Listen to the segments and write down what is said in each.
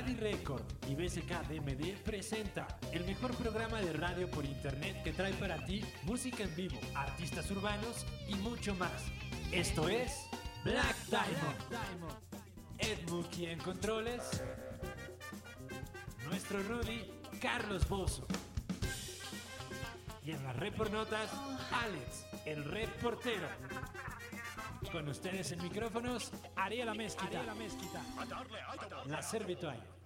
Radio Record y BSK DMD presenta el mejor programa de radio por internet que trae para ti música en vivo, artistas urbanos y mucho más. Esto es Black Diamond. Ed Mookie en controles. Nuestro Rudy, Carlos Bozo. Y en las repornotas, Alex, el reportero. Con ustedes en micrófonos, Ariela Mezquita. La Mezquita. La Servituaria.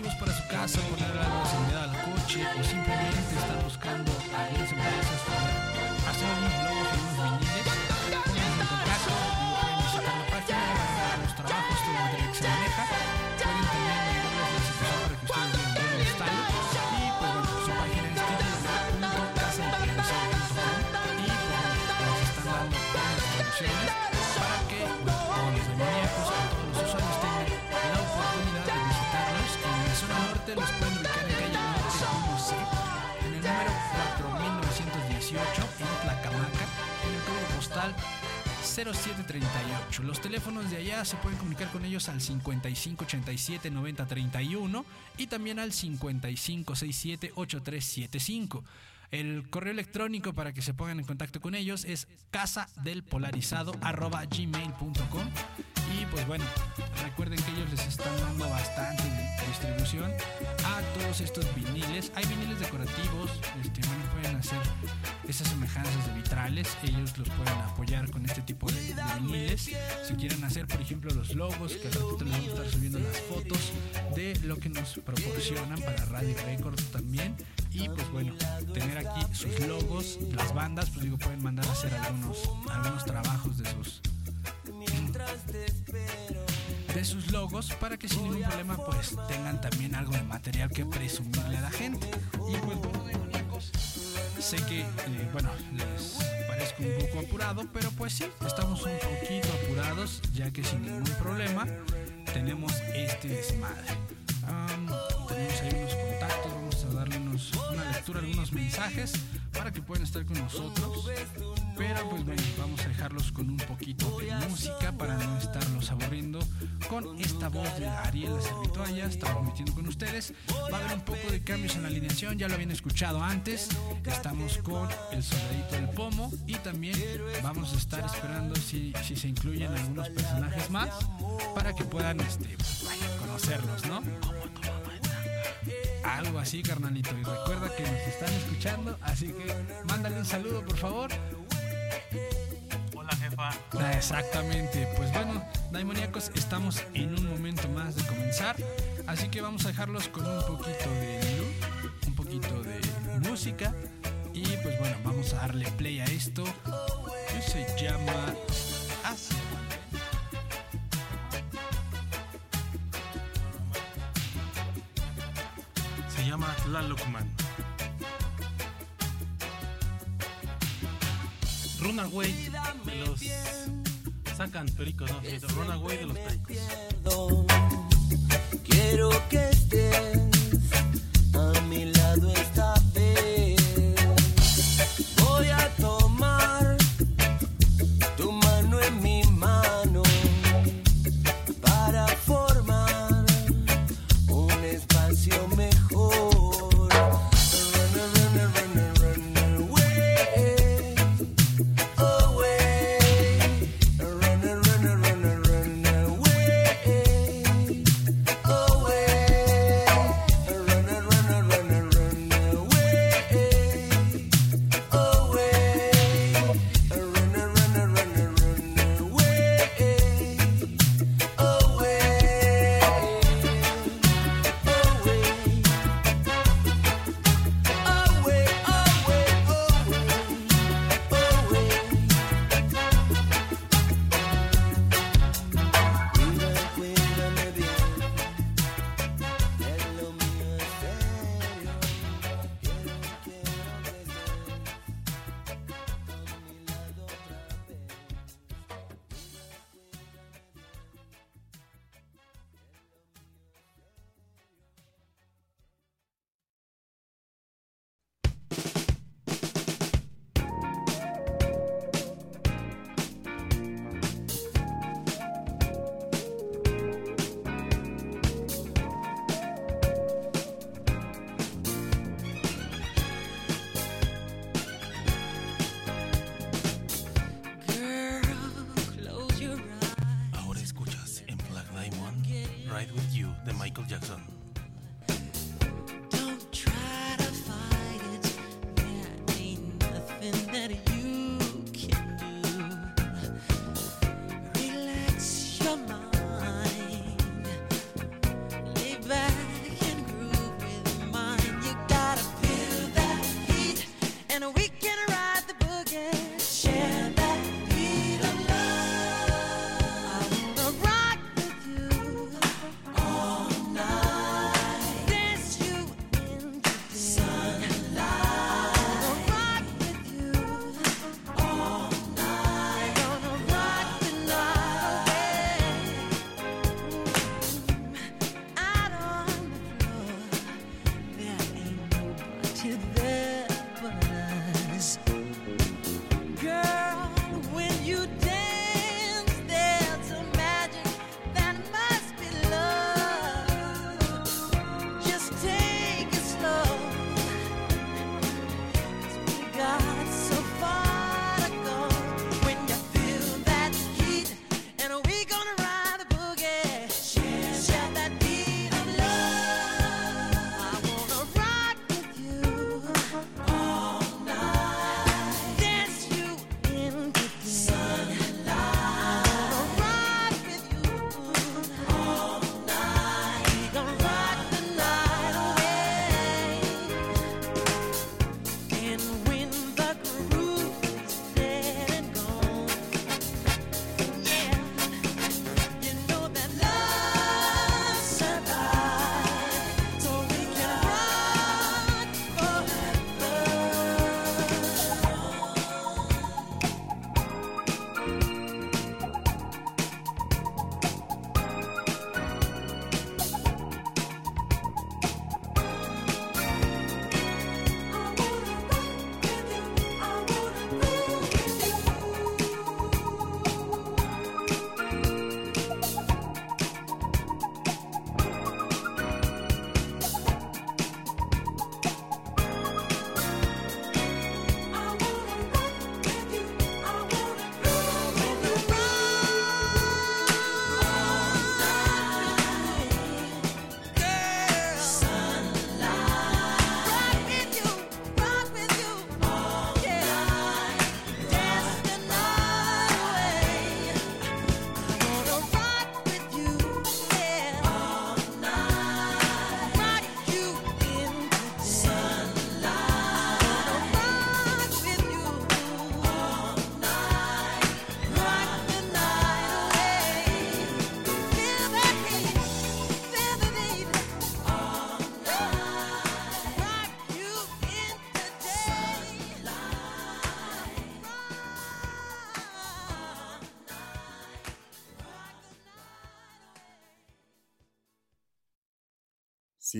Decorativos para su casa, poner algo de seguridad al coche o simplemente están buscando 0738. Los teléfonos de allá se pueden comunicar con ellos al 5587 9031 y también al 5567 8375. El correo electrónico para que se pongan en contacto con ellos es casadelpolarizado@gmail.com y pues bueno, recuerden que ellos les están dando bastante distribución estos viniles. Hay viniles decorativos, este, bueno, pueden hacer esas semejanzas de vitrales, ellos los pueden apoyar con este tipo de, viniles. Si quieren hacer, por ejemplo, los logos, que al ratito les vamos a estar subiendo las fotos de lo que nos proporcionan para Radio Records también. Y pues bueno, tener aquí sus logos, las bandas, pues digo, pueden mandar a hacer algunos, algunos trabajos de sus de sus logos para que sin ningún problema pues tengan también algo de material que presumirle a la gente. Y pues bueno, sé que, eh, bueno, les parezco un poco apurado, pero pues sí, estamos un poquito apurados, ya que sin ningún problema tenemos este desmadre. Tenemos ahí lectura, algunos mensajes para que puedan estar con nosotros. Pero pues bueno, vamos a dejarlos con un poquito de música para no estarlos aburriendo con esta voz de Ariel Servitoya, transmitiendo con ustedes. Va a haber un poco de cambios en la alineación, ya lo habían escuchado antes. Estamos con el soldadito del pomo y también vamos a estar esperando si, si se incluyen algunos personajes más para que puedan este, vaya, conocerlos, ¿no? Algo así, carnalito. Y recuerda que nos están escuchando, así que mándale un saludo, por favor. Hola jefa. Ah, Exactamente, pues bueno, Daimoníacos, estamos en un momento más de comenzar, así que vamos a dejarlos con un poquito de luz, un poquito de música y pues bueno, vamos a darle play a esto que se llama Llama Tlalocman. Runaway de los sacan pericos, ¿no? Runaway de los pericos. Quiero que estés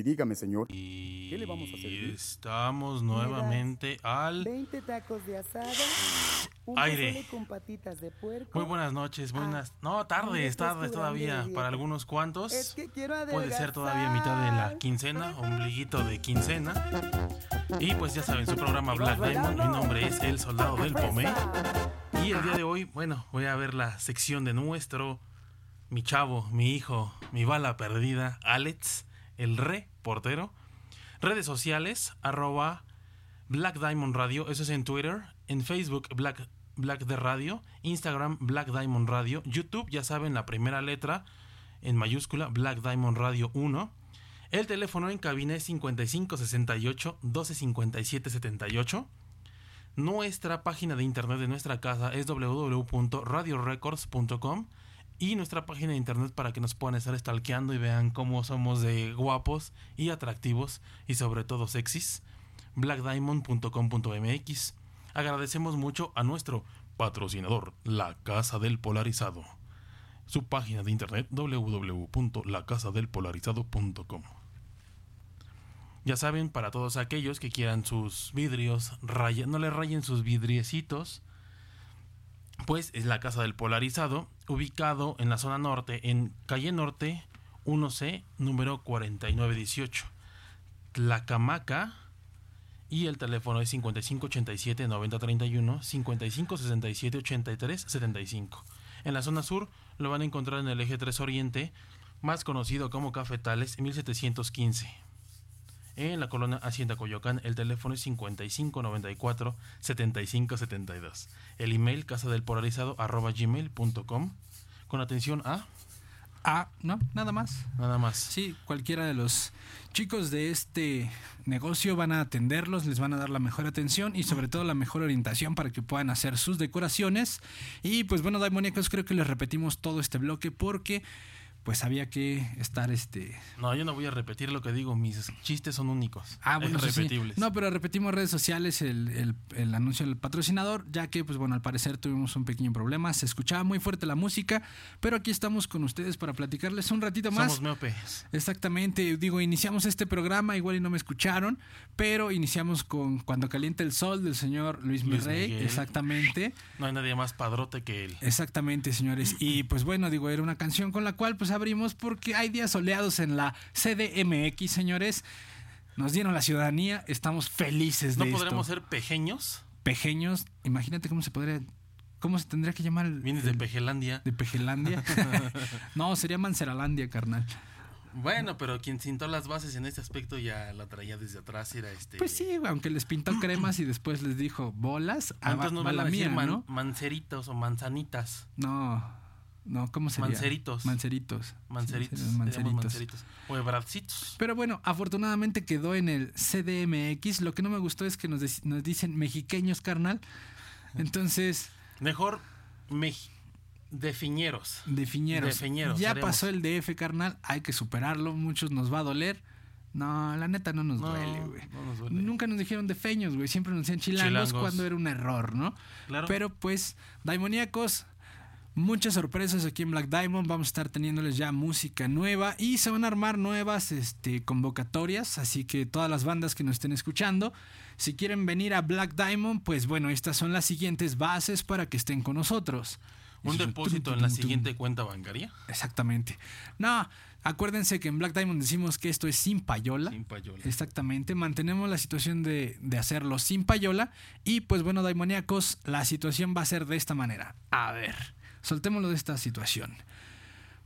Sí, dígame, señor. Y ¿Qué le vamos a servir? estamos nuevamente al 20 tacos de asada, un Aire. con patitas de puerco. Muy buenas noches, buenas. Ah, No, tardes, grande todavía. Para algunos cuantos. Es que quiero Puede ser todavía mitad de la quincena, ombliguito de quincena. Y pues ya saben, su programa Black Diamond. Mi nombre es El Soldado del Pomé. Y el día de hoy, bueno, voy a ver la sección de nuestro, mi chavo, mi hijo, mi bala perdida, Alex, el re portero. Redes sociales, arroba Black Diamond Radio, eso es en Twitter, en Facebook Black, Black de Radio, Instagram Black Diamond Radio, YouTube, ya saben, la primera letra en mayúscula, Black Diamond Radio 1. El teléfono en cabina es 5568 1257 78. Nuestra página de internet de nuestra casa es www.radiorecords.com y nuestra página de internet para que nos puedan estar stalkeando y vean cómo somos de guapos y atractivos y sobre todo sexys, blackdiamond.com.mx. Agradecemos mucho a nuestro patrocinador, La Casa del Polarizado. Su página de internet www.lacasadelpolarizado.com. Ya saben, para todos aquellos que quieran sus vidrios, no le rayen sus vidriecitos, pues es la Casa del Polarizado, ubicado en la zona norte, en calle norte 1C, número 4918. Tlacamaca. Y el teléfono es 5587 9031 5567 83 75. En la zona sur lo van a encontrar en el eje 3 Oriente, más conocido como Cafetales 1715. En la colonia Hacienda Coyoacán, el teléfono es 5594 7572. El email casadelpolarizado arroba gmail.com. Con atención a Ah, no, nada más. nada más. Sí, cualquiera de los chicos de este negocio van a atenderlos, les van a dar la mejor atención y sobre todo la mejor orientación para que puedan hacer sus decoraciones. Y pues bueno, Daimoníacos, creo que les repetimos todo este bloque porque pues había que estar este No, yo no voy a repetir lo que digo, mis chistes son únicos. Ah, bueno, sí. No, pero repetimos redes sociales el, el- el anuncio del patrocinador, ya que, pues bueno, al parecer tuvimos un pequeño problema. Se escuchaba muy fuerte la música, pero aquí estamos con ustedes para platicarles un ratito más. Somos miopes. Exactamente, digo, iniciamos este programa, igual y no me escucharon, pero iniciamos con Cuando calienta el sol del señor Luis, Luis Mirrey, Miguel. exactamente. No hay nadie más padrote que él. Exactamente, señores. Y pues bueno, digo, era una canción con la cual pues abrimos porque hay días soleados en la CDMX, señores. Nos dieron la ciudadanía, estamos felices de ¿No podremos esto. ser pequeños? Pequeños, imagínate cómo se podría cómo se tendría que llamar el, Vienes de el- Pejelandia. de Pejelandia. no, sería Manceralandia, carnal. Bueno, pero quien sintó las bases en este aspecto ya la traía desde atrás, era este... Pues sí, aunque les pintó cremas y después les dijo bolas, Antes la a decir mía, man- ¿no? manceritos o manzanitas. No, no, ¿cómo sería? Manceritos. Manceritos. Manceritos. Sí, manceritos. manceritos. O hebracitos. Pero bueno, afortunadamente quedó en el CDMX. Lo que no me gustó es que nos, nos dicen mexiqueños, carnal. Entonces, Mejor meji- defiñeros. definieros. Defiñeros, ya haremos. pasó el DF, carnal. Hay que superarlo. Muchos nos va a doler. No, la neta no nos No, duele, güey. no nos duele. Nunca nos dijeron defeños, güey. Siempre nos decían chilangos, Chilangos. cuando era un error, ¿no? Claro. Pero pues, Daimoníacos, muchas sorpresas aquí en Black Diamond. Vamos a estar teniéndoles ya música nueva y se van a armar nuevas este, convocatorias. Así que todas las bandas que nos estén escuchando, si quieren venir a Black Diamond, pues bueno, estas son las siguientes bases para que estén con nosotros. Un Eso- depósito tum, en la tum. siguiente cuenta bancaria. Exactamente. No, acuérdense que en Black Diamond decimos que esto es sin payola. Sin payola. Exactamente, mantenemos la situación de, de hacerlo sin payola. Y pues bueno, daimoníacos, la situación va a ser de esta manera. A ver, soltémoslo de esta situación.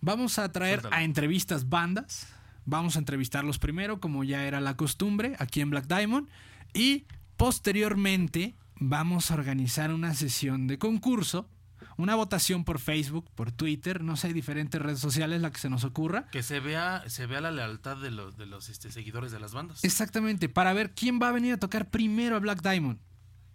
Vamos a traer Suéltalo. a entrevistas bandas. Vamos a entrevistarlos primero, como ya era la costumbre, aquí en Black Diamond. Y posteriormente vamos a organizar una sesión de concurso. Una votación por Facebook, por Twitter, no sé, diferentes redes sociales, la que se nos ocurra. Que se vea, se vea la lealtad de los, de los este, seguidores de las bandas. Exactamente, para ver quién va a venir a tocar primero a Black Diamond.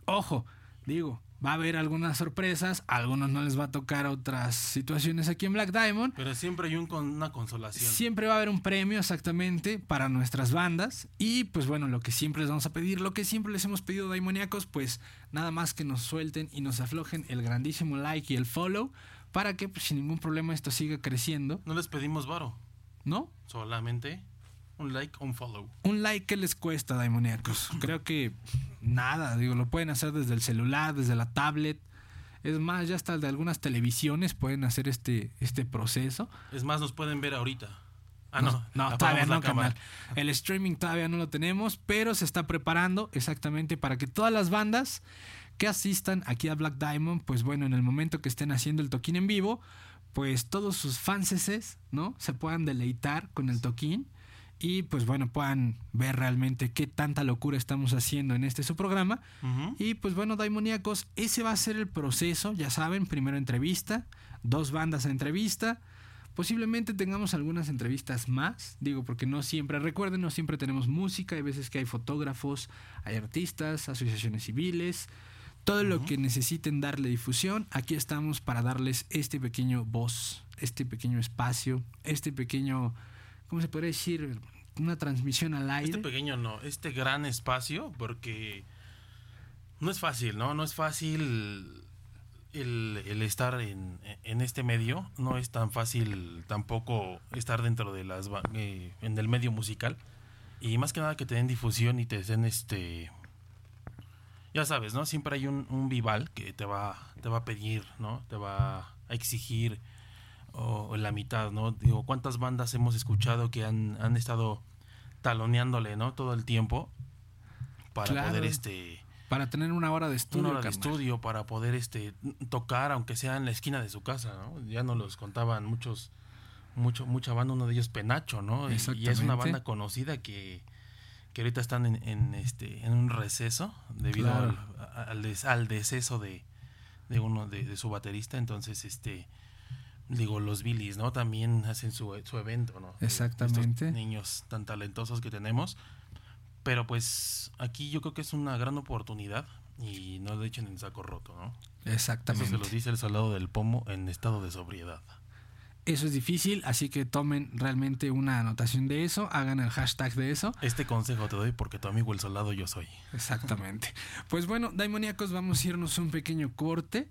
Ojo, digo, va a haber algunas sorpresas, a algunos no les va a tocar otras situaciones aquí en Black Diamond. Pero siempre hay un con, una consolación. Siempre va a haber un premio exactamente para nuestras bandas. Y pues bueno, lo que siempre les vamos a pedir, lo que siempre les hemos pedido daimoníacos, pues nada más que nos suelten y nos aflojen el grandísimo like y el follow para que pues, sin ningún problema esto siga creciendo, No les pedimos varo. ¿no? Solamente Un like, un follow. Un like, ¿qué les cuesta, Daimoníacos? Creo que nada, digo, lo pueden hacer desde el celular, desde la tablet. Es más, ya hasta de algunas televisiones pueden hacer este, este proceso. Es más, nos pueden ver ahorita. Ah, No, no. todavía no, carnal. El streaming todavía no lo tenemos, pero se está preparando exactamente para que todas las bandas que asistan aquí a Black Diamond, pues bueno, en el momento que estén haciendo el toquín en vivo, pues todos sus fanses, ¿no? Se puedan deleitar con el toquín y pues bueno, puedan ver realmente qué tanta locura estamos haciendo en este su programa. Y pues bueno, Daimoníacos, ese va a ser el proceso, ya saben, primero entrevista, dos bandas a entrevista, posiblemente tengamos algunas entrevistas más, digo, porque no siempre, recuerden, no siempre tenemos música, hay veces que hay fotógrafos, hay artistas, asociaciones civiles, todo lo que necesiten darle difusión, aquí estamos para darles este pequeño voz, este pequeño espacio, este pequeño, ¿cómo se podría decir? Una transmisión al aire. Este pequeño no, este gran espacio, porque no es fácil, ¿no? No es fácil el, el estar en, en este medio, no es tan fácil tampoco estar dentro de las eh, en el medio musical y más que nada que te den difusión y te den este ya sabes, ¿no? Siempre hay un, un vival que te va te va a pedir, ¿no? Te va a exigir o, la mitad, ¿no? Digo, ¿cuántas bandas hemos escuchado que han, han estado taloneándole, ¿no? Todo el tiempo para Claro. poder este Para tener una hora de estudio. una hora de estudio para poder este tocar aunque sea en la esquina de su casa, ¿no? Ya nos los contaban muchos mucho mucha banda, uno de ellos Penacho, ¿no? Y- es una banda conocida que que ahorita están en, en, este en un receso debido Claro. al, al, des- al deceso de, de uno de, de su baterista, entonces este digo los Billys, ¿no? También hacen su, su evento, ¿no? De Exactamente. estos niños tan talentosos que tenemos. Pero pues aquí yo creo que es una gran oportunidad y no le echen en saco roto, ¿no? Eso Exactamente. se los dice el soldado del pomo en estado de sobriedad. Eso es difícil, así que tomen realmente una anotación de eso, hagan el hashtag de eso. Este consejo te doy porque tu amigo el soldado yo soy. Exactamente. Pues bueno, Daimoníacos, vamos a irnos un pequeño corte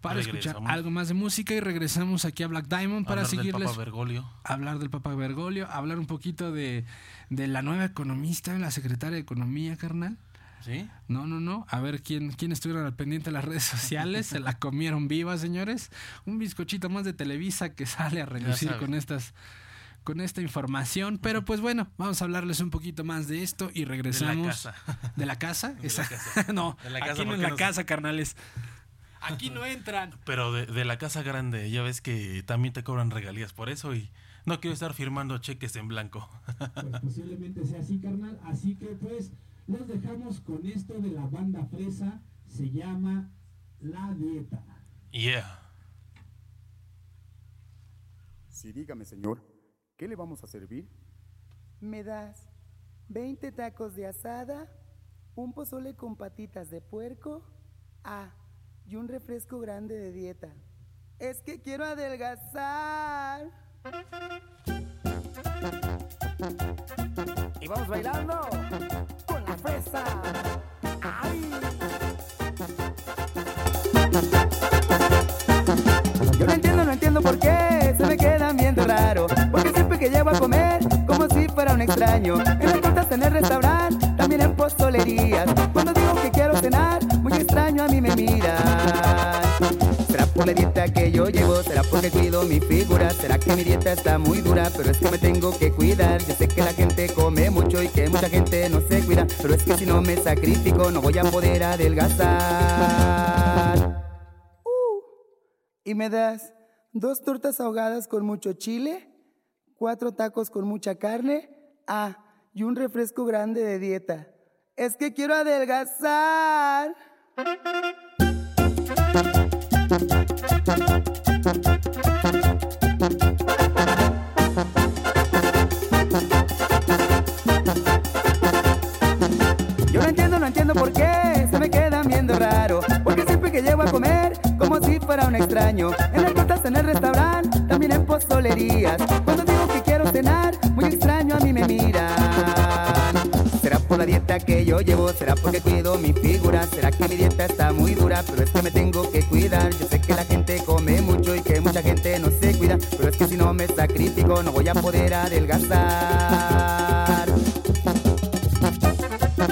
para escuchar algo más de música y regresamos aquí a Black Diamond para Hablar del seguirles Papa Bergoglio. hablar del Papa Bergoglio, hablar un poquito de, de la nueva economista, la secretaria de Economía, carnal. ¿Sí? No, no, no. A ver quién, quién estuvieron al pendiente de las redes sociales. Se la comieron viva, señores. Un bizcochito más de Televisa que sale a relucir con estas con esta información. Pero pues bueno, vamos a hablarles un poquito más de esto y regresamos. casa. ¿De la casa? Esa- casa. no, De la casa, aquí no ¿por en qué la casa, carnales. Aquí no entran. Pero de, de la casa grande, ya ves que también te cobran regalías por eso y no quiero estar firmando cheques en blanco. Pues posiblemente sea así, carnal. Así que pues los dejamos con esto de la banda fresa. Se llama La Dieta. Yeah. Sí, dígame, señor, ¿qué le vamos a servir? ¿Me das 20 tacos de asada, un pozole con patitas de puerco? Ah, y un refresco grande de dieta. Es que quiero adelgazar. Y vamos bailando con la fresa. ¡Ay! Yo no entiendo, no entiendo por qué se me quedan viendo raro. Porque siempre que llego a comer, como si fuera un extraño. En las tortas en el restaurante, también en postolerías. Porque cuido mi figura. Será que mi dieta está muy dura, pero es que me tengo que cuidar. Yo sé que la gente come mucho y que mucha gente no se cuida. Pero es que si no me sacrifico, no voy a poder adelgazar. ¿Y me das dos tortas ahogadas con mucho chile? ¿Cuatro tacos con mucha carne? Ah, y un refresco grande de dieta. Es que quiero adelgazar. Yo no entiendo, no entiendo por qué se me quedan viendo raro. Porque siempre que llego a comer, como si fuera un extraño. En las tortas, en el restaurante, también en postolerías. Cuando digo que quiero cenar, muy extraño a mí me miran. Que yo llevo? ¿Será porque cuido mi figura? ¿Será que mi dieta está muy dura? Pero es que me tengo que cuidar. Yo sé que la gente come mucho y que mucha gente no se cuida. Pero es que si no me sacrifico no voy a poder adelgazar.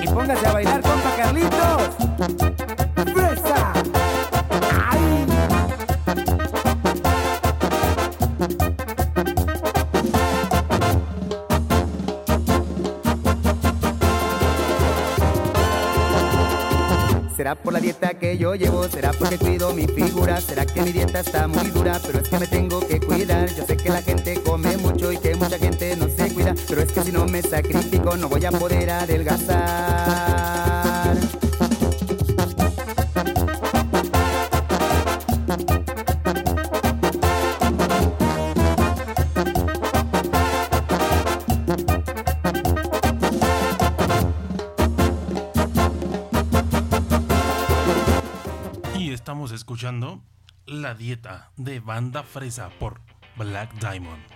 Y póngase a bailar, compa Carlitos. ¡Fresa! ¡Ay! ¿Será por la dieta que yo llevo? ¿Será porque cuido mi figura? ¿Será que mi dieta está muy dura? Pero es que me tengo que cuidar. Yo sé que la gente come mucho y que mucha gente no se cuida. Pero es que si no me sacrifico no voy a poder adelgazar. Escuchando La Dieta de Banda Fresa por Black Diamond.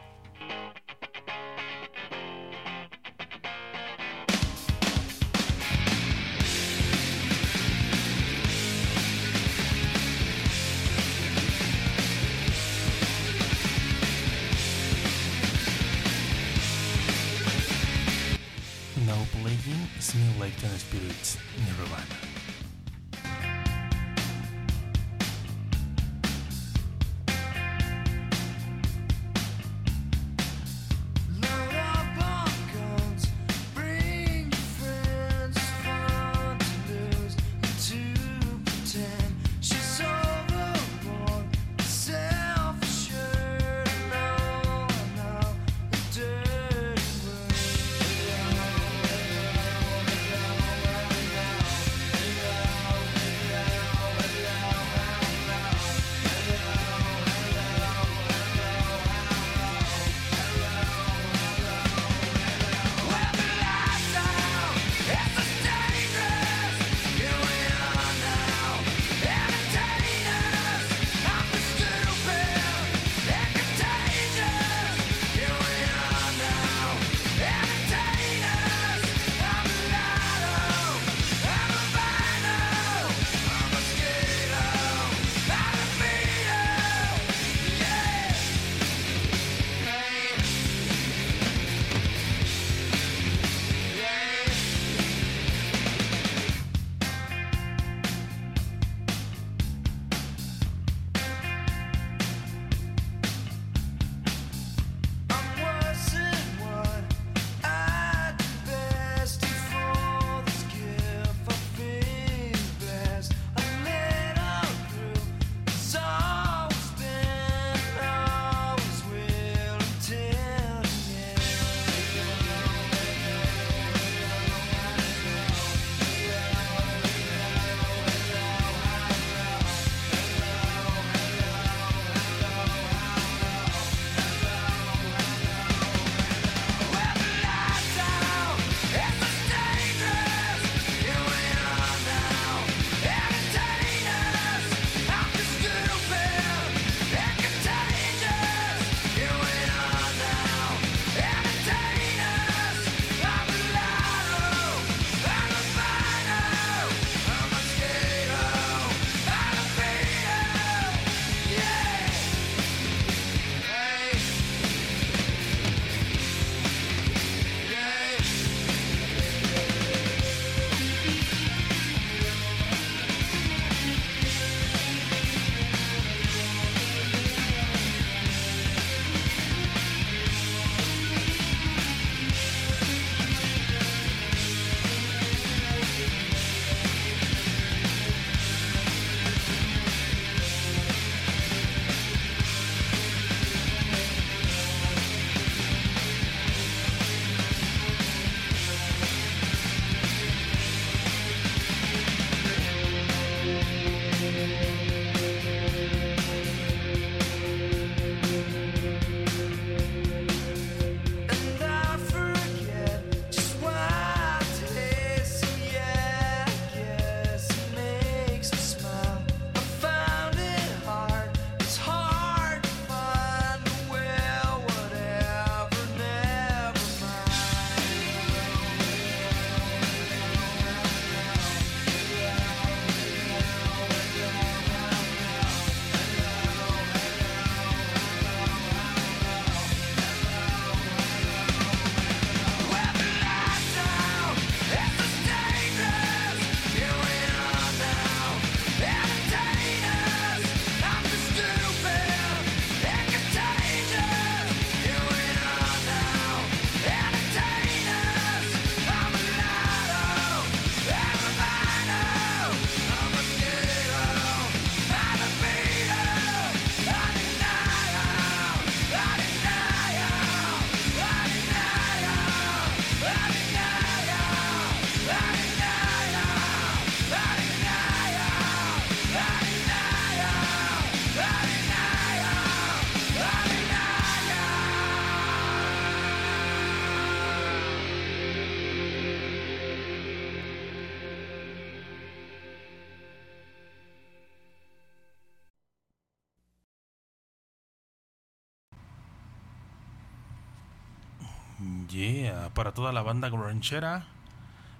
Yeah, para toda la banda ranchera,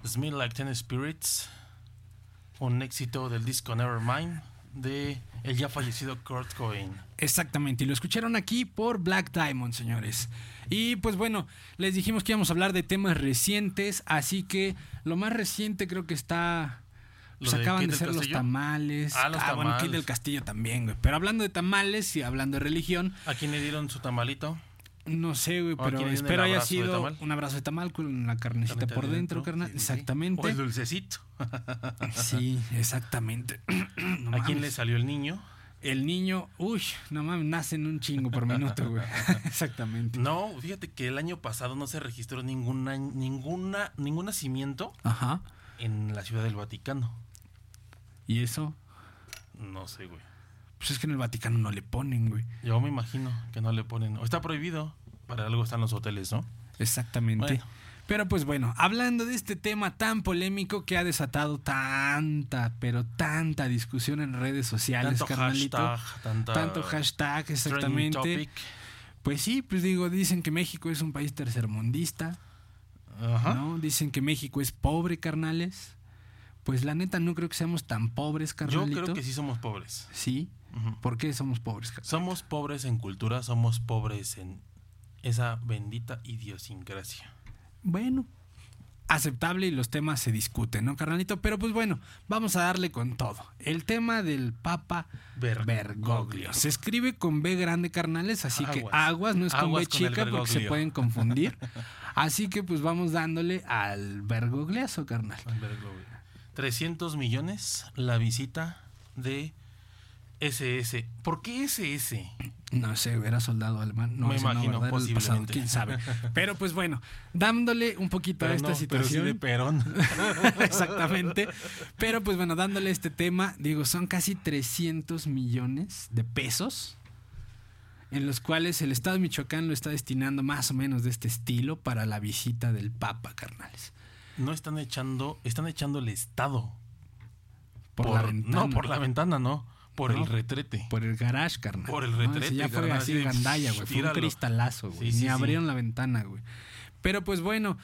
Smell Like Ten Spirits, un éxito del disco Nevermind de el ya fallecido Kurt Cobain. Exactamente, y lo escucharon aquí por Black Diamond, señores. Y pues bueno, les dijimos que íbamos a hablar de temas recientes, así que lo más reciente creo que está... ¿Lo Pues acaban de ser los tamales. Ah, los bueno, Kid tamales. del Castillo también, güey. Pero hablando de tamales y hablando de religión, ¿A quién le dieron su tamalito? No sé, güey, ¿O a pero espero haya sido un abrazo de tamal con la carnecita por de dentro, carnal. sí, sí, sí. Exactamente. O el dulcecito. Sí, exactamente. No ¿A quién le salió el niño? El niño, uy, no mames, nacen un chingo por minuto, güey. Exactamente. No, fíjate que el año pasado no se registró ninguna, ninguna, ningún nacimiento Ajá. en la Ciudad del Vaticano. ¿Y eso? No sé, güey. Pues es que en el Vaticano no le ponen, güey. Yo me imagino que no le ponen. O está prohibido. Para algo están los hoteles, ¿no? Exactamente. Bueno. Pero pues bueno, hablando de este tema tan polémico que ha desatado tanta, pero tanta discusión en redes sociales, Tanto carnalito. hashtag, tanta tanto hashtag, exactamente. topic. Pues sí, pues digo, dicen que México es un país tercermundista, Ajá. ¿no? Dicen que México es pobre, carnales. Pues la neta no creo que seamos tan pobres, Yo carnalito. creo que sí somos pobres. Sí. ¿Por qué somos pobres? Somos pobres en cultura, somos pobres en esa bendita idiosincrasia. Bueno, aceptable y los temas se discuten, ¿no, carnalito? Pero pues bueno, vamos a darle con todo. El tema del Papa Bergoglio. Bergoglio. Se escribe con B grande, carnales, así que Aguas. no es con B con chica porque se pueden confundir. Así que pues vamos dándole al Bergogliazo, carnal. Bergoglio. 300 millones la visita de SS. ¿Por qué SS? No sé, era soldado alemán. No, Me no, imagino, pasado, posiblemente. quién sabe. Pero pues bueno, dándole un poquito a esta no, pero sí situación. de Perón. Exactamente. Pero pues bueno, dándole este tema, digo, son casi 300 millones de pesos en los cuales el Estado de Michoacán lo está destinando más o menos de este estilo para la visita del Papa, carnales. No están echando, están echando el Estado. Por, la ventana. No, por la ventana no. Por No. el retrete. Por el garage, carnal. Por el No, retrete, ese ya fue así de gandalla, güey. Fue un cristalazo, güey. Sí, sí, Ni sí. abrieron la ventana, güey. Pero pues bueno,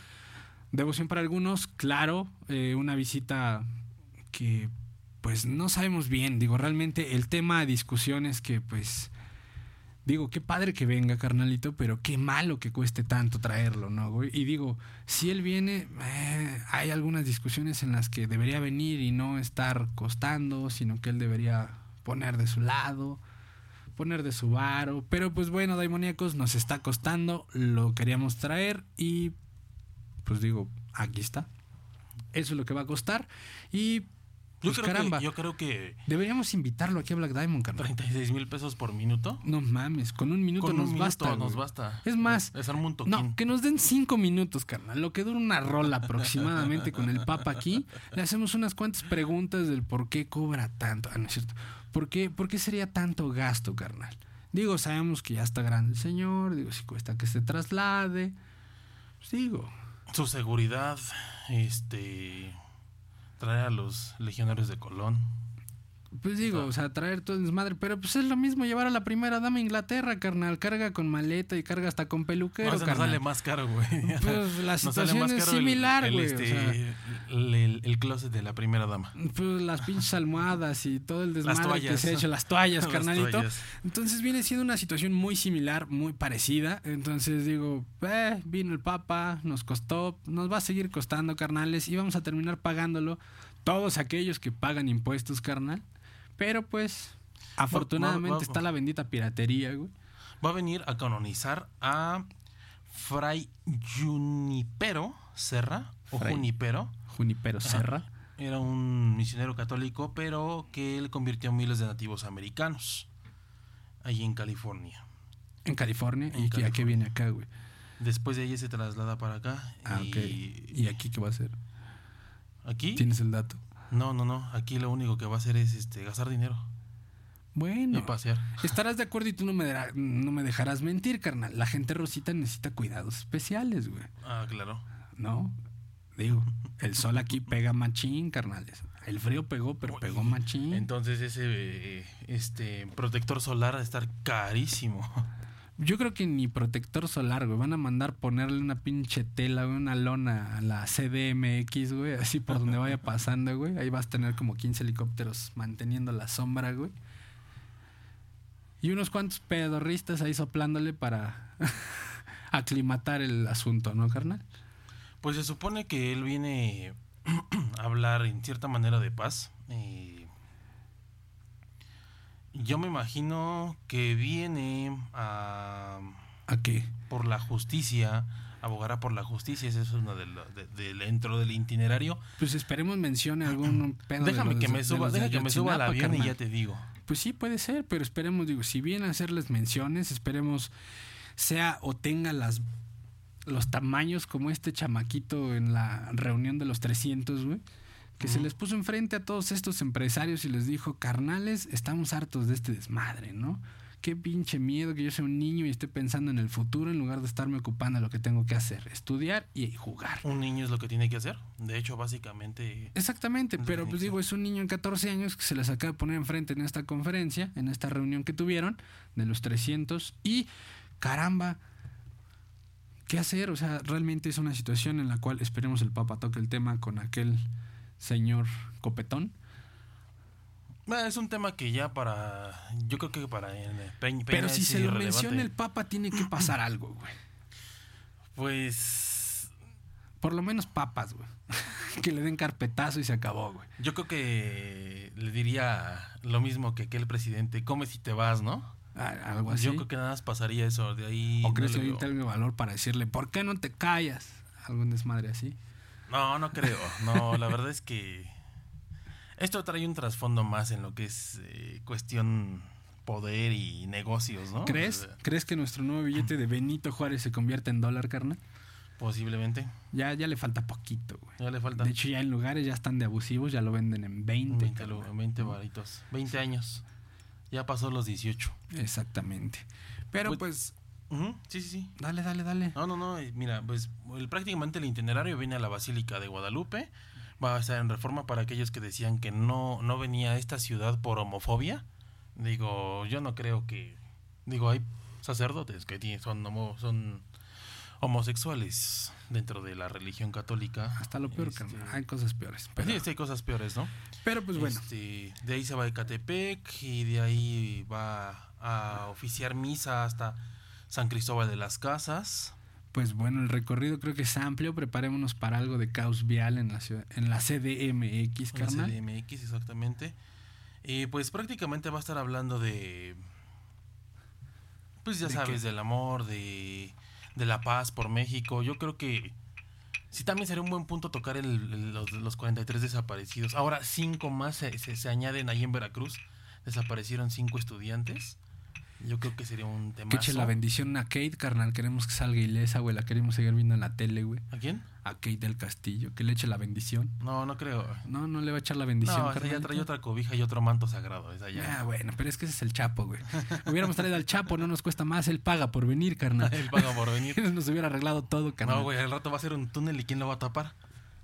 devoción para algunos, claro, eh, una visita que pues no sabemos bien. Digo, realmente el tema de discusión es que pues... Digo, qué padre que venga, carnalito, pero qué malo que cueste tanto traerlo, ¿no, güey? Y digo, si él viene, eh, hay algunas discusiones en las que debería venir y no estar costando, sino que él debería poner de su lado, poner de su varo. Pero pues bueno, Daimoníacos, nos está costando, lo queríamos traer y pues digo, aquí está. Eso es lo que va a costar. Y Yo, pues creo caramba, que, yo creo que deberíamos invitarlo aquí a Black Diamond, carnal. 36 mil pesos por minuto. No mames, con un minuto Con nos un minuto basta. nos güey. basta. Es más, Es un no, que nos den cinco minutos, carnal. Lo que dura una rola aproximadamente con el Papa aquí. Le hacemos unas cuantas preguntas del por qué cobra tanto. Ah, no es cierto. ¿Por qué, por qué sería tanto gasto, carnal? Digo, sabemos que ya está grande el señor. Digo, si cuesta que se traslade. Pues digo, Su seguridad, este. Traer a los legionarios de Colón. Pues digo, o sea, traer todo el desmadre, pero pues es lo mismo llevar a la primera dama a Inglaterra, carnal. Carga con maleta y carga hasta con peluquero, No, se nos carnal. sale más caro, güey. Pues la situación es el- similar, el, güey. o este, sea, el, el- closet de la primera dama. pues las pinches almohadas y todo el desmadre que se ha hecho, las toallas, Las carnalito. toallas. Entonces viene siendo una situación muy similar, muy parecida. Entonces digo, eh, vino el Papa, nos costó, nos va a seguir costando, carnales, y vamos a terminar pagándolo todos aquellos que pagan impuestos, carnal. Pero pues, afortunadamente va- va- está la bendita piratería, güey. Va a venir a canonizar a Fray Junipero Serra. O Fray. Junipero. Junipero Ajá. Serra. Era un misionero católico, pero que él convirtió a miles de nativos americanos. Allí en California. En California. En ¿Y que- a qué California. viene acá, güey? Después de ahí se traslada para acá. Ah. ¿Y aquí qué va a hacer? aquí? ¿Tienes el dato? No, no, no. Aquí lo único que va a hacer es este gastar dinero Bueno. y pasear. Estarás de acuerdo y tú no me, no me dejarás mentir, carnal. La gente rosita necesita cuidados especiales, güey. Ah, claro. ¿No? Digo, el sol aquí pega machín, carnales. El frío pegó, pero pegó machín. Entonces ese eh, este protector solar va a estar carísimo. Yo creo que ni protector solar, güey. Van a mandar ponerle una pinche tela, güey, una lona a la CDMX, güey. Así por donde vaya pasando, güey. Ahí vas a tener como 15 helicópteros manteniendo la sombra, güey. Y unos cuantos pedorristas ahí soplándole para aclimatar el asunto, ¿no, carnal? Pues se supone que él viene a hablar en cierta manera de paz. eh, yo me imagino que viene a ¿A qué? por la justicia, abogará por la justicia, ese es uno de, lo- de- de- dentro del itinerario. Pues esperemos mencione algún pedo. de Déjame los- que me suba, deja que me suba al avión y ya te digo. Pues sí, puede ser, pero esperemos, digo, si vienen a hacerles menciones, esperemos sea o tenga las los tamaños como este chamaquito en la reunión de los 300, güey, que se les puso enfrente a todos estos empresarios y les dijo, carnales, estamos hartos de este desmadre, ¿no? Qué pinche miedo que yo sea un niño y esté pensando en el futuro en lugar de estarme ocupando de lo que tengo que hacer, estudiar y jugar. Un niño es lo que tiene que hacer. De hecho, básicamente... Exactamente, pero pues digo, es un niño en 14 años que se les acaba de poner enfrente en esta conferencia, en esta reunión que tuvieron de los 300 y caramba, ¿qué hacer? O sea, realmente es una situación en la cual esperemos el Papa toque el tema con aquel señor copetón. Es un tema que ya para... Yo creo que para... eh, Peña, Pero si se lo menciona el Papa tiene que pasar algo, güey. Pues... Por lo menos papas, güey. que le den carpetazo y se acabó, güey. Yo creo que le diría lo mismo que aquel presidente, come si te vas, ¿no? Algo así. Yo creo que nada más pasaría eso, de ahí... ¿O no crees que ahorita tenga valor para decirle, ¿por qué no te callas? Algún desmadre así. No, no creo. No, la verdad es que esto trae un trasfondo más en lo que es eh, cuestión poder y negocios, ¿no? ¿Crees? O sea, ¿Crees que nuestro nuevo billete de Benito Juárez se convierte en dólar, carnal? posiblemente. Ya, ya le falta poquito, güey. Ya le falta De hecho, ya en lugares ya están de abusivos, ya lo venden en 20. 20, carnal. lu- 20 varitos. 20 años. Ya pasó los 18. Exactamente. Pero Pues- Sí, sí, sí. dale, dale, dale. No, no, no. Mira, pues el, prácticamente el itinerario viene a la Basílica de Guadalupe. Va a estar en reforma para aquellos que decían que no, no venía a esta ciudad por homofobia. Digo, yo no creo que. Digo, hay sacerdotes que son, homo- son homosexuales dentro de la religión católica. Hasta lo peor, Este. Hay cosas peores. Pero, Pero, sí, hay cosas peores, ¿no? pero pues bueno, Este, de ahí se va a Ecatepec y de ahí va a oficiar misa hasta San Cristóbal de las Casas. pues bueno, el recorrido creo que es amplio. Preparémonos para algo de caos vial en la, ciudad, en la CDMX, En la carnal. CDMX, exactamente. Y pues prácticamente va a estar hablando de. Pues ya ¿De sabes, qué? del amor, de, de la paz por México. Yo creo que sí también sería un buen punto tocar el, el- los, los 43 desaparecidos. Ahora cinco más se, se- se añaden ahí en Veracruz. Desaparecieron cinco estudiantes. Yo creo que sería un tema. Que eche la bendición a Kate, carnal. Queremos que salga ilesa, güey. La queremos seguir viendo en la tele, güey. ¿A quién? A Kate del Castillo. Que le eche la bendición. No, no creo. No, no le va a echar la bendición, No, esa ya trae otra cobija y otro manto sagrado. Esa ya. Ah, bueno, pero es que ese es el Chapo, güey. Hubiéramos traído al Chapo, no nos cuesta más. Él paga por venir, carnal. Él paga por venir. Nos hubiera arreglado todo, carnal. No, güey, al rato va a ser un túnel y ¿quién lo va a tapar?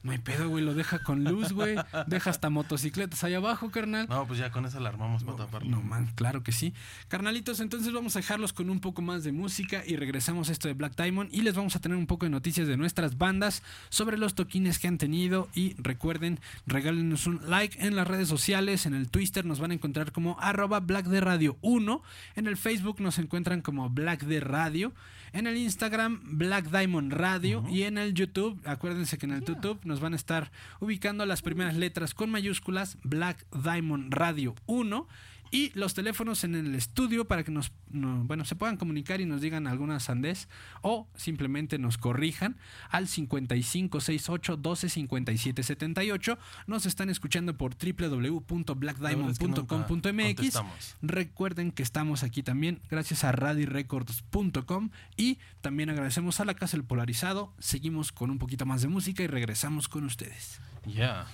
No hay pedo, güey. Lo deja con luz, güey. Deja hasta motocicletas ahí abajo, carnal. No, pues ya con eso la armamos para taparlo. No, man, claro que sí. Carnalitos, entonces vamos a dejarlos con un poco más de música y regresamos a esto de Black Diamond y les vamos a tener un poco de noticias de nuestras bandas sobre los toquines que han tenido y recuerden, regálenos un like en las redes sociales, en el Twitter nos van a encontrar como arroba Black de Radio 1, en el Facebook nos encuentran como Black de Radio, en el Instagram Black Diamond Radio y en el YouTube, acuérdense que en el YouTube nos van a estar ubicando las primeras letras con mayúsculas Black Diamond Radio 1 y los teléfonos en el estudio para que nos no, bueno se puedan comunicar y nos digan alguna sandez o simplemente nos corrijan al 5568 12 57 78 nos están escuchando por www.blackdiamond.com.mx recuerden que estamos aquí también gracias a radirecords.com y también agradecemos a la casa El Polarizado. Seguimos con un poquito más de música y regresamos con ustedes. Ya.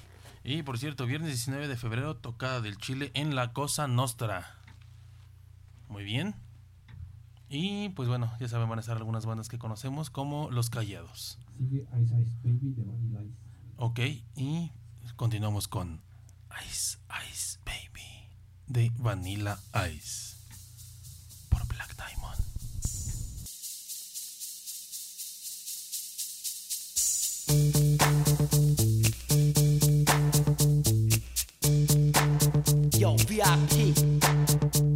Y por cierto, viernes 19 de febrero, tocada del Chile en la Cosa Nostra. Muy bien. Y pues bueno, ya saben, van a estar algunas bandas que conocemos, como Los Callados. Sigue Ice Ice Baby de Vanilla Ice. Ok, y continuamos con Ice Ice Baby de Vanilla Ice por Black Diamond. VIP.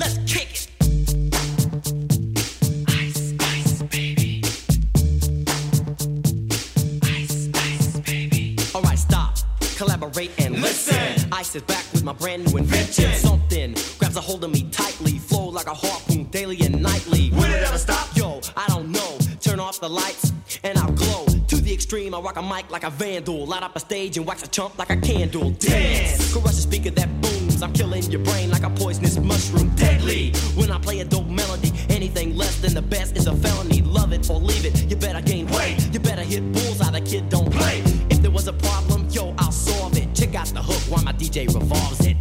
Let's kick it. Ice, ice, baby. Ice, ice, baby. Alright, stop. Collaborate and listen. Ice is back with my brand new invention. Something grabs a hold of me tightly. Flow like a harpoon daily and nightly. Will it ever stop? Yo, I don't know. Turn off the lights and I'll glow. To the extreme, I rock a mic like a vandal. Light up a stage and wax a chump like a candle. Dance! Crush a speaker that I'm killing your brain like a poisonous mushroom. Deadly! When I play a dope melody, anything less than the best is a felony. Love it or leave it. You better gain weight. You better hit bullseye. The kid don't play. If there was a problem, yo, I'll solve it. Check out the hook while my DJ revolves it.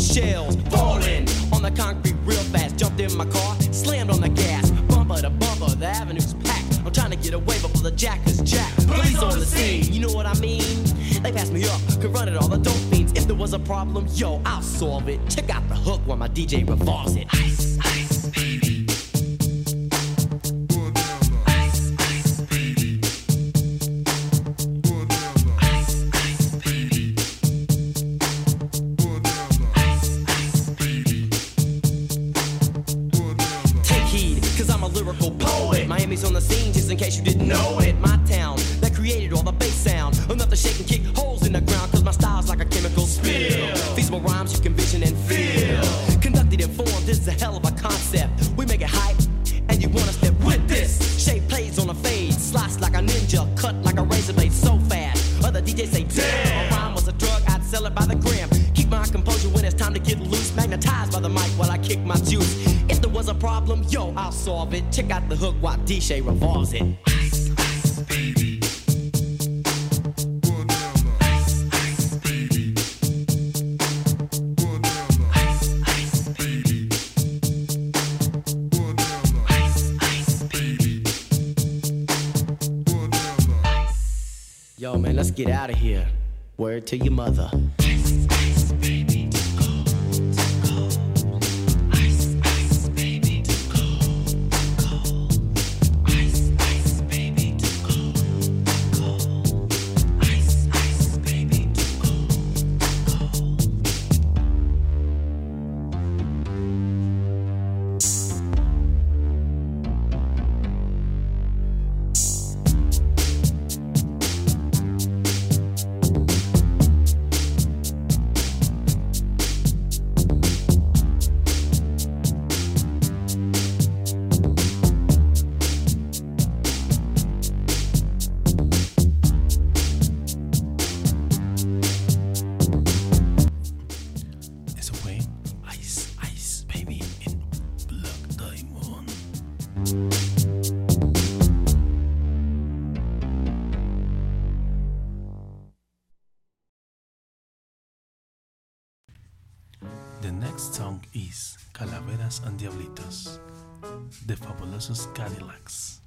Shells falling on the concrete real fast. Jumped in my car, slammed on the gas. Bumper to bumper, the avenue's packed. I'm trying to get away before the jack is jacked. Police on the scene, you know what I mean? They passed me up, could run it all the dope fiends. If there was a problem, yo, I'll solve it. Check out the hook while my DJ revolves it. While DJ revolves it. Ice, ice, baby. Ice, ice, baby. Ice, ice, baby. Ice, ice, baby. Yo, man, let's get out of here. Word to your mother. The next song is Calaveras and Diablitos, The Fabulosos Cadillacs.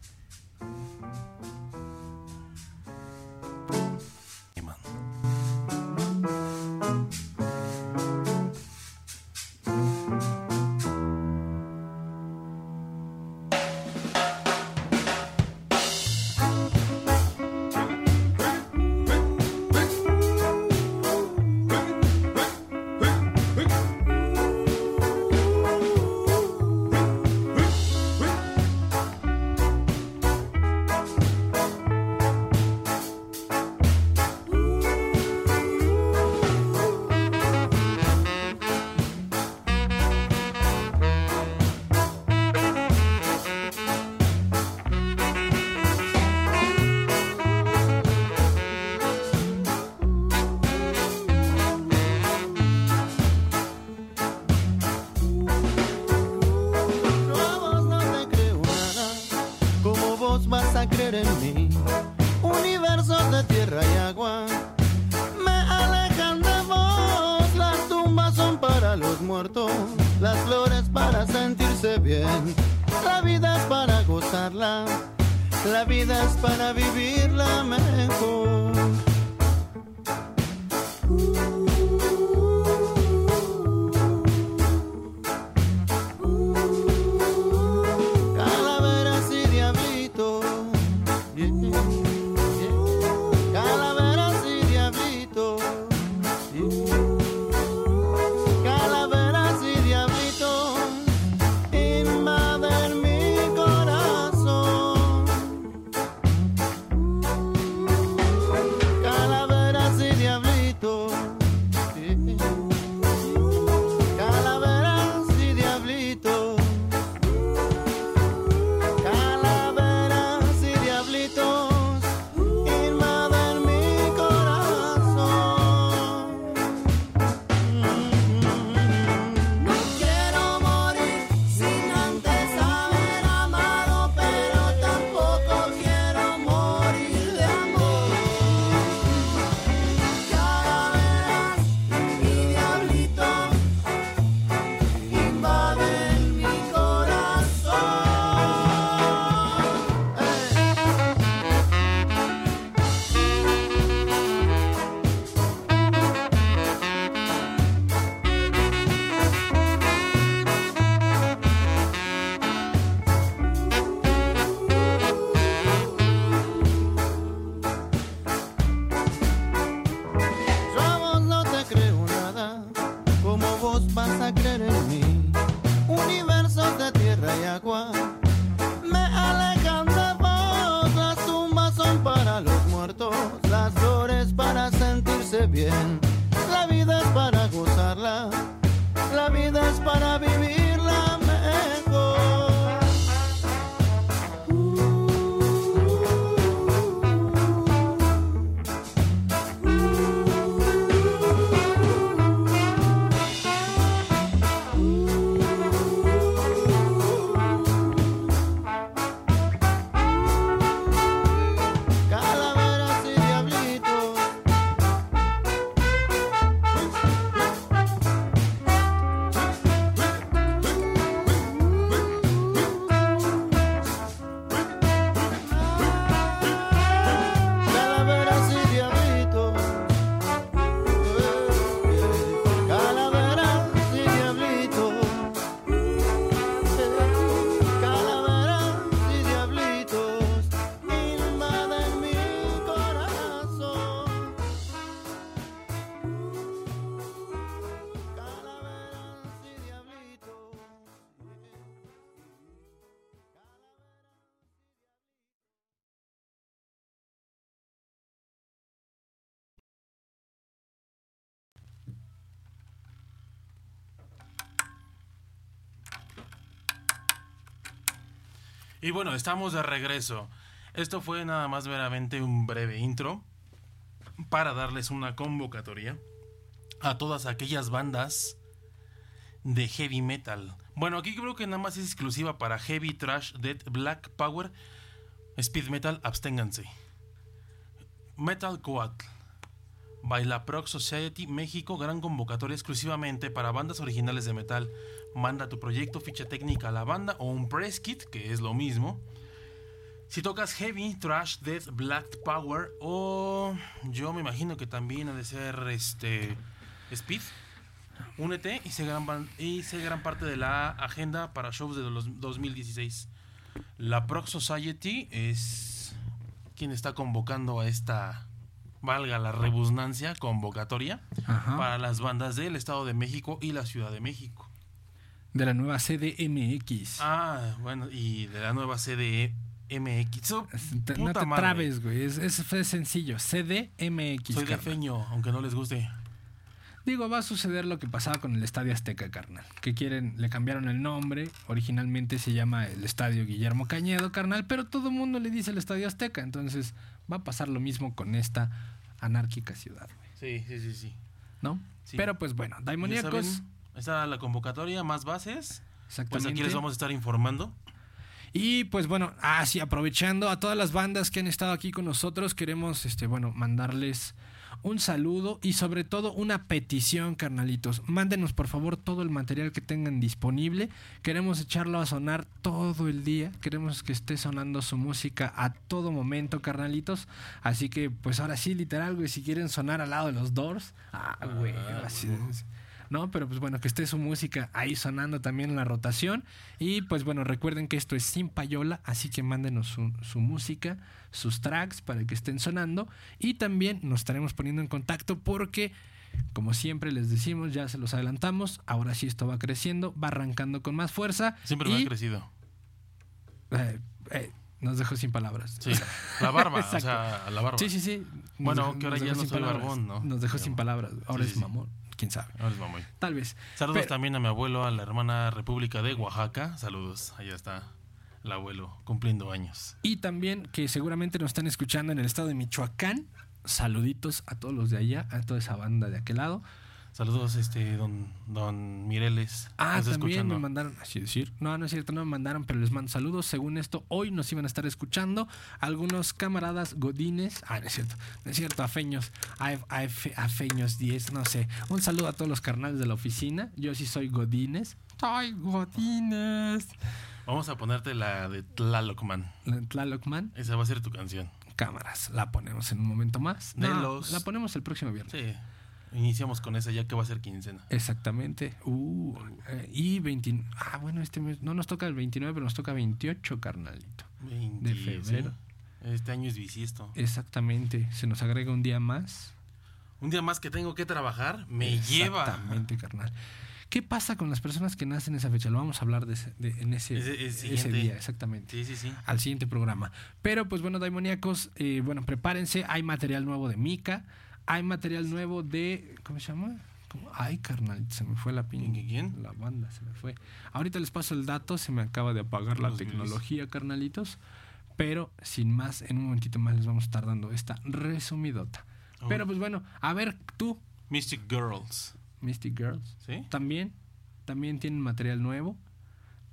Y bueno, estamos de regreso. Esto fue nada más meramente un breve intro para darles una convocatoria a todas aquellas bandas de heavy metal. Bueno, aquí creo que nada más es exclusiva para heavy, trash, death, black power, speed metal, absténganse. Metal Coatl. Baila Proc Society México, gran convocatoria exclusivamente para bandas originales de metal. Manda tu proyecto, ficha técnica a la banda o un press kit, que es lo mismo. Si tocas heavy, trash, death, black power o yo me imagino que también ha de ser este speed, únete y sé gran, y sé gran parte de la agenda para shows de los 2016. La Proc Society es quien está convocando a esta, valga la rebusnancia, convocatoria Ajá. para las bandas del Estado de México y la Ciudad de México. De la nueva CDMX. Ah, bueno, y de la nueva sede MX. Oh, no te madre. trabes, güey. Es, es, sencillo. CDMX. Soy de feño, aunque no les guste. Digo, va a suceder lo que pasaba con el Estadio Azteca, carnal. Que quieren, le cambiaron el nombre. Originalmente se llama el Estadio Guillermo Cañedo, carnal. Pero todo el mundo le dice el Estadio Azteca. Entonces va a pasar lo mismo con esta anárquica ciudad, güey. Sí, sí, sí, sí. ¿No? Sí. Pero pues bueno, Daimoníacos. Está la convocatoria, más bases. Pues Exactamente. aquí les vamos a estar informando. Y pues bueno, así aprovechando a todas las bandas que han estado aquí con nosotros, queremos este bueno, mandarles un saludo y sobre todo una petición, carnalitos. Mándenos por favor todo el material que tengan disponible. Queremos echarlo a sonar todo el día. Queremos que esté sonando su música a todo momento, carnalitos. Así que pues ahora sí, literal, güey, si quieren sonar al lado de los Doors, ah, güey, así es. ¿No? Pero pues bueno, que esté su música ahí sonando también en la rotación. Y pues bueno, recuerden que esto es sin payola, así que mándenos su, su música, sus tracks para que estén sonando. Y también nos estaremos poniendo en contacto porque, como siempre les decimos, ya se los adelantamos, ahora sí esto va creciendo, va arrancando con más fuerza. Siempre me y, ha crecido. eh, eh, nos dejó sin palabras. Sí. La barba, o sea, la barba. Sí, sí, sí. Nos Bueno, dejó- que ahora ya no soy palabras. barbón, ¿no? Nos dejó Pero- sin palabras. Ahora Sí, es sí. mamón. ¿Quién sabe? Ahora. Tal vez. Saludos Pero- también a mi abuelo, a la hermana República de Oaxaca. Saludos, allá está el abuelo cumpliendo años. Y también que seguramente nos están escuchando en el estado de Michoacán. Saluditos a todos los de allá, a toda esa banda de aquel lado. Saludos, este, don, don Mireles. Ah, ¿Nos está también escuchando? me mandaron, así decir. No, no es cierto, no me mandaron, pero les mando saludos. Según esto, hoy nos iban a estar escuchando algunos camaradas godines. Ah, no es cierto, no es cierto, afeños, af- af- afeños 10, no sé. Un saludo a todos los carnales de la oficina. Yo sí soy godines. Soy godines. Vamos a ponerte la de Tlalocman. La Tlalocman, Esa va a ser tu canción. cámaras. La ponemos en un momento más. De No, los- La ponemos el próximo viernes. Sí. Iniciamos con esa ya que va a ser quincena. Exactamente. Uh, eh, y 20. Ah, bueno, este mes no nos toca el 29, pero nos toca 28, carnalito. 20, De febrero. sí. Este año es bisiesto. Exactamente. Se nos agrega un día más. Un día más que tengo que trabajar, me lleva. Exactamente, carnal. ¿Qué pasa con las personas que nacen en esa fecha? Lo vamos a hablar de ese- de- en ese, Ese- día, exactamente. Sí, sí, sí. Al siguiente programa. Pero pues bueno, Daimoníacos, eh, bueno, prepárense. Hay material nuevo de Mika. Hay material nuevo de. ¿Cómo se llama? ¿Cómo? Ay, carnal, se me fue la pin. ¿Quién? La banda se me fue. Ahorita les paso el dato, se me acaba de apagar la tecnología, carnalitos. Pero sin más, en un momentito más les vamos a estar dando esta resumidota. Oh. Pero pues bueno, a ver, tú, Mystic Girls. Mystic Girls, ¿Sí? también, también tienen material nuevo.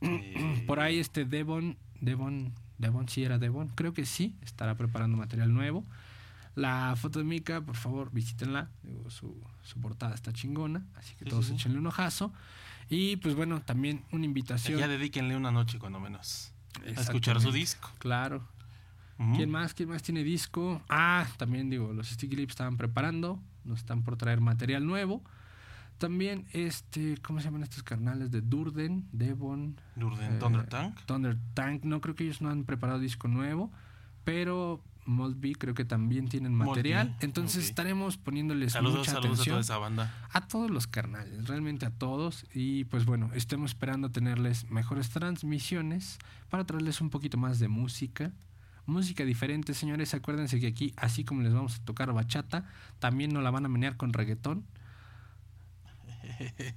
Eh, Por ahí este Devon, Devon, Devon, sí era Devon, creo que sí, estará preparando material nuevo. La foto de Mika, por favor, visítenla. Digo, su, su portada está chingona, así que Sí, todos sí, échenle un ojazo. Y pues bueno, también una invitación. Ya dedíquenle una noche cuando menos. A escuchar su disco. Claro. ¿Quién más? ¿Quién más tiene disco? Ah, también digo, los Sticky Lips estaban preparando, nos están por traer material nuevo. También, este, ¿cómo se llaman estos carnales? De Durden, Devon. Durden eh, Thunder Tank. Thunder Tank, no creo que ellos no han preparado disco nuevo, pero Moldby creo que también tienen material. Moldby, Entonces estaremos poniéndoles Saludos, mucha saludos a atención toda esa banda. a todos los carnales, realmente a todos. Y pues bueno, estemos esperando tenerles mejores transmisiones para traerles un poquito más de música. Música diferente, señores. Acuérdense que aquí, así como les vamos a tocar bachata, también nos la van a menear con reggaetón.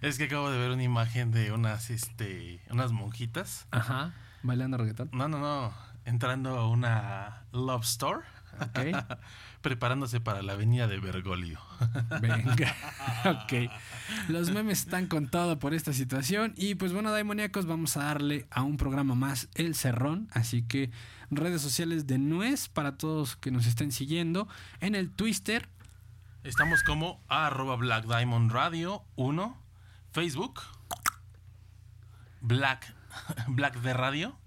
Es que acabo de ver una imagen de unas, este, unas monjitas. Ajá. Bailando reggaetón. No, no, no. Entrando a una Love Store. Ok. Preparándose para la avenida de Bergoglio. Venga. ok. Los memes están con todo por esta situación. Y pues bueno, Daimoníacos, vamos a darle a un programa más el cerrón. Así que redes sociales de Nuez para todos que nos estén siguiendo. En el Twister, Estamos como arroba Black Diamond Radio 1, Facebook, Black, Black de Radio,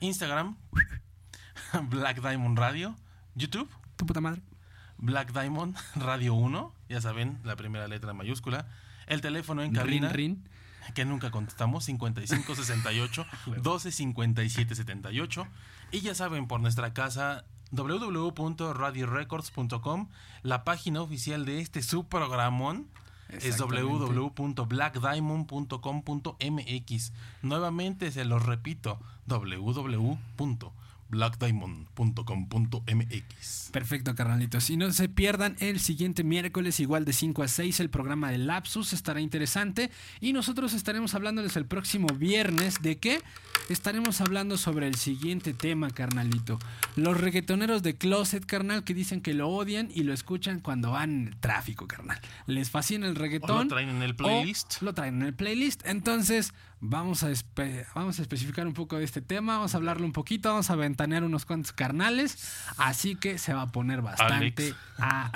Instagram, Black Diamond Radio, YouTube, tu puta madre. Black Diamond Radio 1, ya saben, la primera letra mayúscula, el teléfono en cabina, rin. que nunca contestamos, 5568 12 57 78. Y ya saben, por nuestra casa www.radiorecords.com, la página oficial de este subprogramón es www.blackdiamond.com.mx. Nuevamente se los repito, www.blackdiamond.com.mx. Perfecto, carnalitos. Y no se pierdan el siguiente miércoles, igual de 5 a 6, el programa de Lapsus. Estará interesante. Y nosotros estaremos hablándoles el próximo viernes de qué? Estaremos hablando sobre el siguiente tema, carnalito. Los reggaetoneros de Closet, carnal, que dicen que lo odian y lo escuchan cuando van en el tráfico, carnal. Les fascina el reggaetón. O lo traen en el playlist. o lo traen en el playlist. Entonces, Vamos a, vamos a especificar un poco de este tema, vamos a hablarle un poquito, vamos a ventanear unos cuantos carnales, así que se va a poner bastante... Alex. Ah.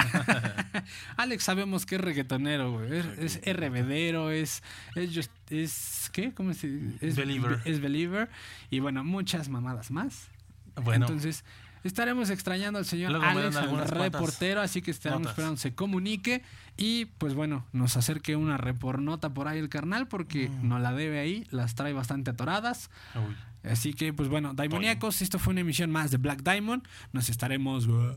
Alex sabemos que es reggaetonero, güey, es, es RBDero, es... es, just- es- ¿Qué? ¿Cómo se dice? Es Believer. Es Believer. Y bueno, muchas mamadas más. Bueno. Entonces, estaremos extrañando al señor Luego Alex, al reportero, así que estaremos notas. esperando se comunique y pues bueno, nos acerque una repornota por ahí el carnal porque Mm. no la debe ahí, las trae bastante atoradas. Uy. Así que pues bueno, Daimoníacos, esto fue una emisión más de Black Diamond. Nos estaremos uh,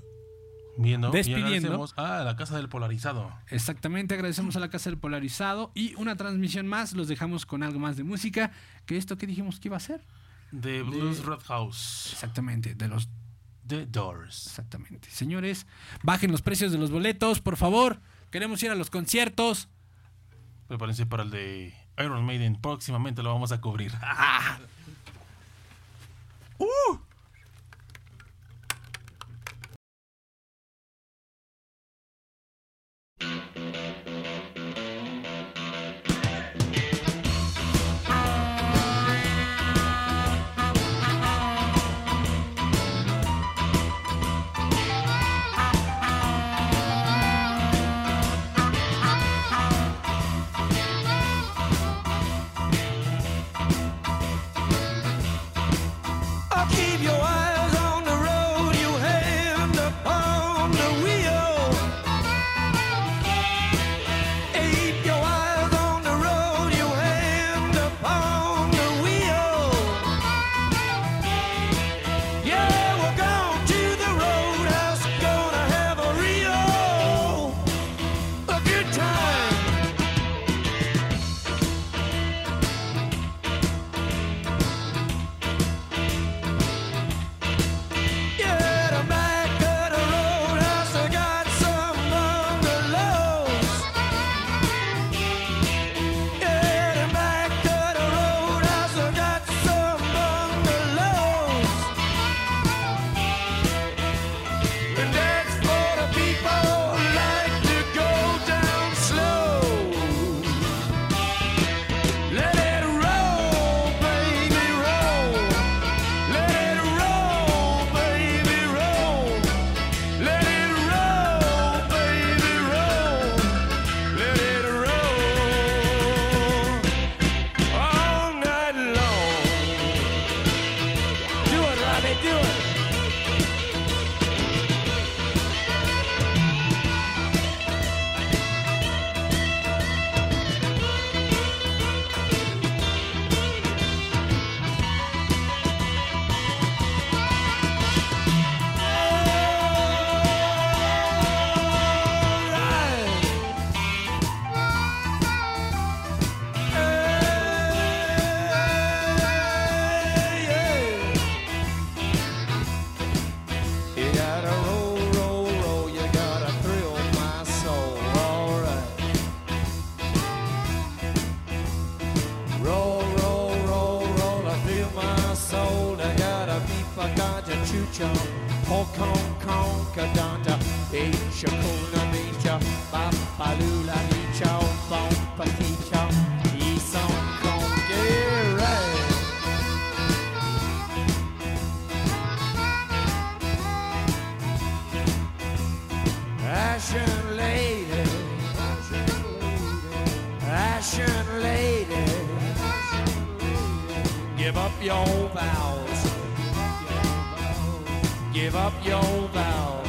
Viendo. y Despidiendo. agradecemos a la casa del polarizado. Exactamente, agradecemos a la Casa del Polarizado y una transmisión más, los dejamos con algo más de música, que esto que dijimos que iba a ser. De Blues Roadhouse. Exactamente, de los The Doors. Exactamente. Señores, bajen los precios de los boletos, por favor. Queremos ir a los conciertos. Prepárense para el de Iron Maiden. Próximamente lo vamos a cubrir. ¡Uh! To choo. Hong Kong, Kong, Kadanta, Asia, Kuna, Ninja, Papalula, Nicha, Bom, Paticha, Easong, Kong, get right. Ashen lady, ashen lady, give up your vows, give up your vows.